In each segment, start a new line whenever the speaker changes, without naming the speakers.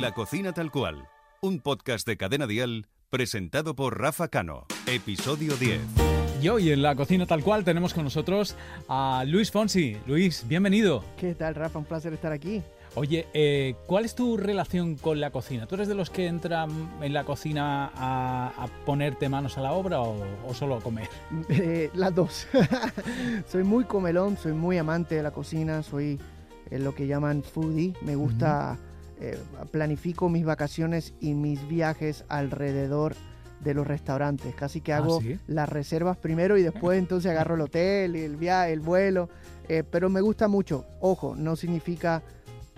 La cocina tal cual, un podcast de Cadena Dial presentado por Rafa Cano, episodio 10.
Y hoy en la cocina tal cual tenemos con nosotros a Luis Fonsi. Luis, bienvenido.
¿Qué tal, Rafa? Un placer estar aquí.
Oye, eh, ¿cuál es tu relación con la cocina? ¿Tú eres de los que entran en la cocina a, a ponerte manos a la obra o, o solo a comer?
Eh, las dos. soy muy comelón, soy muy amante de la cocina, soy eh, lo que llaman foodie. Me gusta, eh, planifico mis vacaciones y mis viajes alrededor de los restaurantes. Casi que
Ah,
hago
¿sí?
las reservas primero y después entonces agarro el hotel y el viaje, el vuelo. Eh, pero me gusta mucho. Ojo, no significa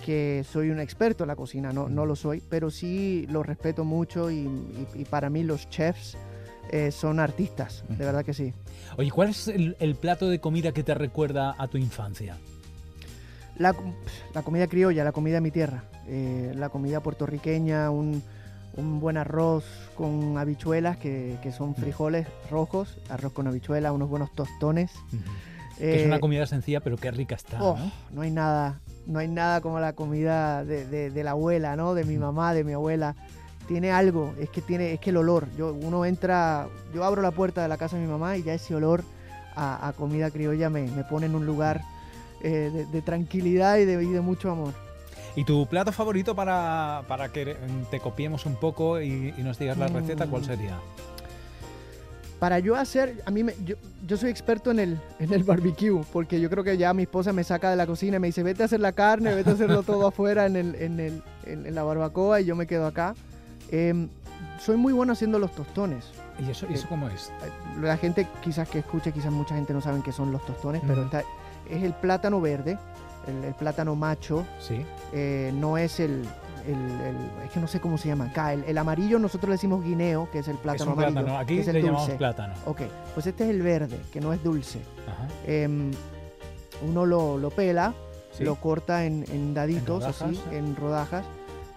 que soy un experto en la cocina, no, no lo soy, pero sí lo respeto mucho y, y- y para mí los chefs eh, son artistas, de verdad que sí.
Oye, ¿cuál es el, el plato de comida que te recuerda a tu infancia?
La, la comida criolla, la comida de mi tierra, eh, la comida puertorriqueña, un, un buen arroz con habichuelas, que, que son frijoles rojos, arroz con habichuelas, unos buenos tostones.
Que es
Eh,
una comida sencilla, pero qué rica está.
oh,
¿no?
no hay nada, no hay nada como la comida de, de- de la abuela, ¿no? De mi mamá, de mi abuela. Tiene algo, es que tiene, es que el olor. Yo, uno entra, yo abro la puerta de la casa de mi mamá y ya ese olor a, a comida criolla me, me pone en un lugar eh, de, de tranquilidad y de, y de mucho amor.
¿Y tu plato favorito para, para que te copiemos un poco y, y nos digas la receta, cuál
Mm.
sería?
Para yo hacer, a mí me- yo, yo soy experto en el, en el barbecue, porque yo creo que ya mi esposa me saca de la cocina y me dice, vete a hacer la carne, vete a hacerlo todo afuera en, el, en, el, en, en la barbacoa y yo me quedo acá. Em, soy muy bueno haciendo los tostones.
¿Y eso, y eso cómo es?
Eh, La gente quizás que escuche, quizás mucha gente no saben qué son los tostones, pero está- es el plátano verde, el, el plátano macho,
Sí.
eh, no es el, el- el- es que no sé cómo se llama acá, el, el amarillo nosotros le decimos guineo, que es el
Es
plátano
un
amarillo,
plátano. Aquí
que es el
le llamamos
dulce.
plátano.
Ok, pues este es el verde, que no es dulce.
Ajá.
Em, uno lo, lo pela,
Sí.
lo corta en, en daditos,
rodajas,
así, en rodajas.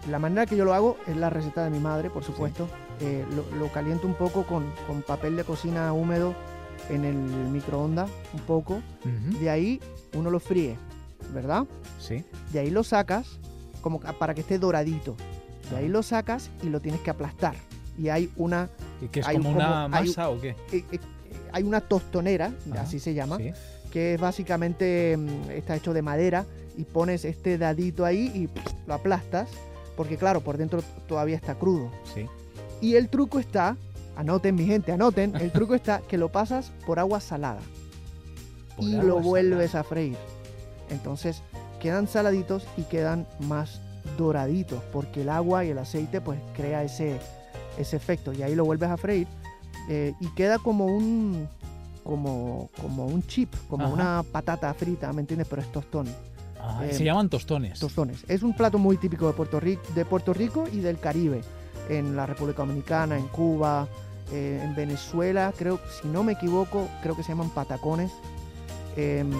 La manera que yo lo hago es la receta de mi madre, por supuesto. Eh, lo, lo caliento un poco con, con papel de cocina húmedo en el microondas, un poco. De ahí uno lo fríe, ¿verdad?
Sí.
De ahí lo sacas como para que esté doradito. De ahí lo sacas y lo tienes que aplastar. Y hay una,
¿Y que es
Hay
como
un-
una
como- hay un-
masa o qué?
eh, eh, hay una tostonera,
Ajá,
así se llama,
Sí.
que es básicamente mm, está hecho de madera y pones este dadito ahí y pff, lo aplastas porque claro por dentro todavía está crudo
Sí.
y el truco está anoten mi gente anoten el truco está que lo pasas por agua salada
Por
y
agua
lo vuelves
salada.
a freír entonces quedan saladitos y quedan más doraditos porque el agua y el aceite pues crea ese ese efecto y ahí lo vuelves a freír eh, y queda como un como como un chip como
Ajá.
una patata frita me entiendes pero es tostón
Ah,
eh,
se llaman tostones.
tostones es un plato muy típico de Puerto Rico de Puerto Rico y del Caribe en la República Dominicana en Cuba eh, en Venezuela creo si no me equivoco creo que se llaman patacones. Em,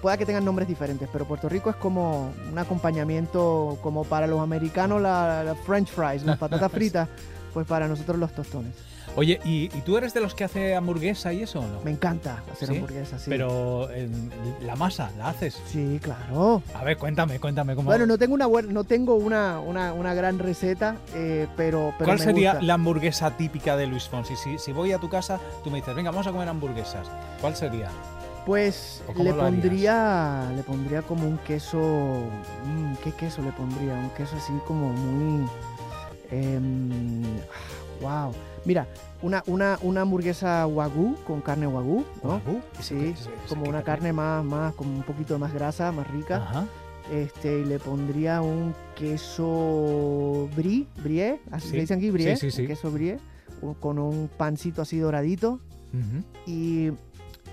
pueda que tengan nombres diferentes pero Puerto Rico es como un acompañamiento como para los americanos la, la French fries las patatas fritas pues para nosotros los tostones
Oye, ¿y, y tú eres de los que hace hamburguesa y eso o no?
me encanta hacer
¿Sí?
hamburguesas sí.
Pero eh, la masa, ¿la haces?
sí claro
A ver, cuéntame, cuéntame cómo.
Bueno, no tengo una buena, no tengo una, una, una gran receta, eh, pero, pero
¿Cuál
me
sería
gusta.
la hamburguesa típica de Luis Fonsi? Si, si voy a tu casa, tú me dices, venga, vamos a comer hamburguesas. ¿Cuál sería?
Pues
¿O cómo
le pondría, le pondría como un queso, mm, ¿qué queso le pondría? Un queso así como muy, em, wow. Mira, una, una, una hamburguesa wagyu con carne wagyu, ¿no?
Wagyu.
Sí,
¿Eso qué- eso- eso
como una carne más, más, como un poquito más grasa, más rica.
Ajá.
Este, y le pondría un queso brie, brie, así
Sí.
le dicen aquí, brie,
Sí, sí,
un queso brie, con un pancito así doradito y,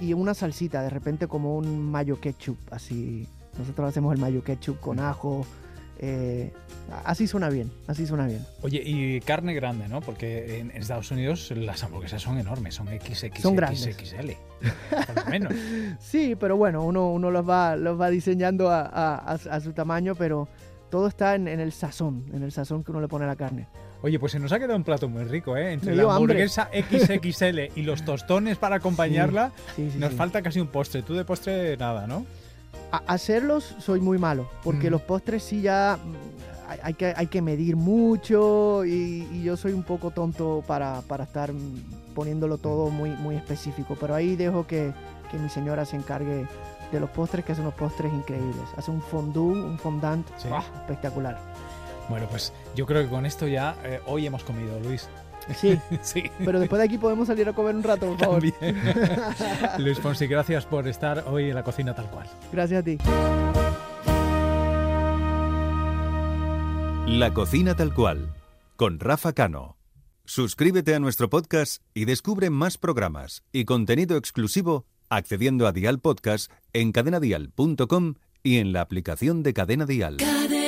y una salsita, de repente como un mayo ketchup, así. Nosotros hacemos el mayo ketchup con ajo. Eh, así suena bien, así suena bien.
Oye, y carne grande, ¿no? Porque en Estados Unidos las hamburguesas son enormes, son XXL.
Son grandes.
XXL, por lo menos.
Sí, pero bueno, uno, uno los, va, los va diseñando a, a- su tamaño, pero todo está en, en el sazón, en el sazón que uno le pone a la carne.
Oye, pues se nos ha quedado un plato muy rico, ¿eh? Entre la
hambre.
hamburguesa XXL y los tostones para acompañarla,
Sí, sí,
nos falta casi un postre. Tú de postre nada, ¿no?
Hacerlos soy muy malo, porque
Mm.
los postres sí ya mm, hay, hay que, hay que medir mucho y, y yo soy un poco tonto para, para estar mm, poniéndolo todo muy, muy específico. Pero ahí dejo que, que mi señora se encargue de los postres, que son unos postres increíbles. Hace un fondue, un fondant
Sí.
¡ah! espectacular.
Bueno, pues yo creo que con esto ya eh, hoy hemos comido, Luis.
Sí,
sí.
pero después de aquí podemos salir a comer un rato, por favor.
Luis Fonsi, gracias por estar hoy en la cocina tal cual.
Gracias a ti.
La cocina tal cual, con Rafa Cano. Suscríbete a nuestro podcast y descubre más programas y contenido exclusivo accediendo a Dial Podcast en cadenadial.com y en la aplicación de Cadena Dial.
Cadena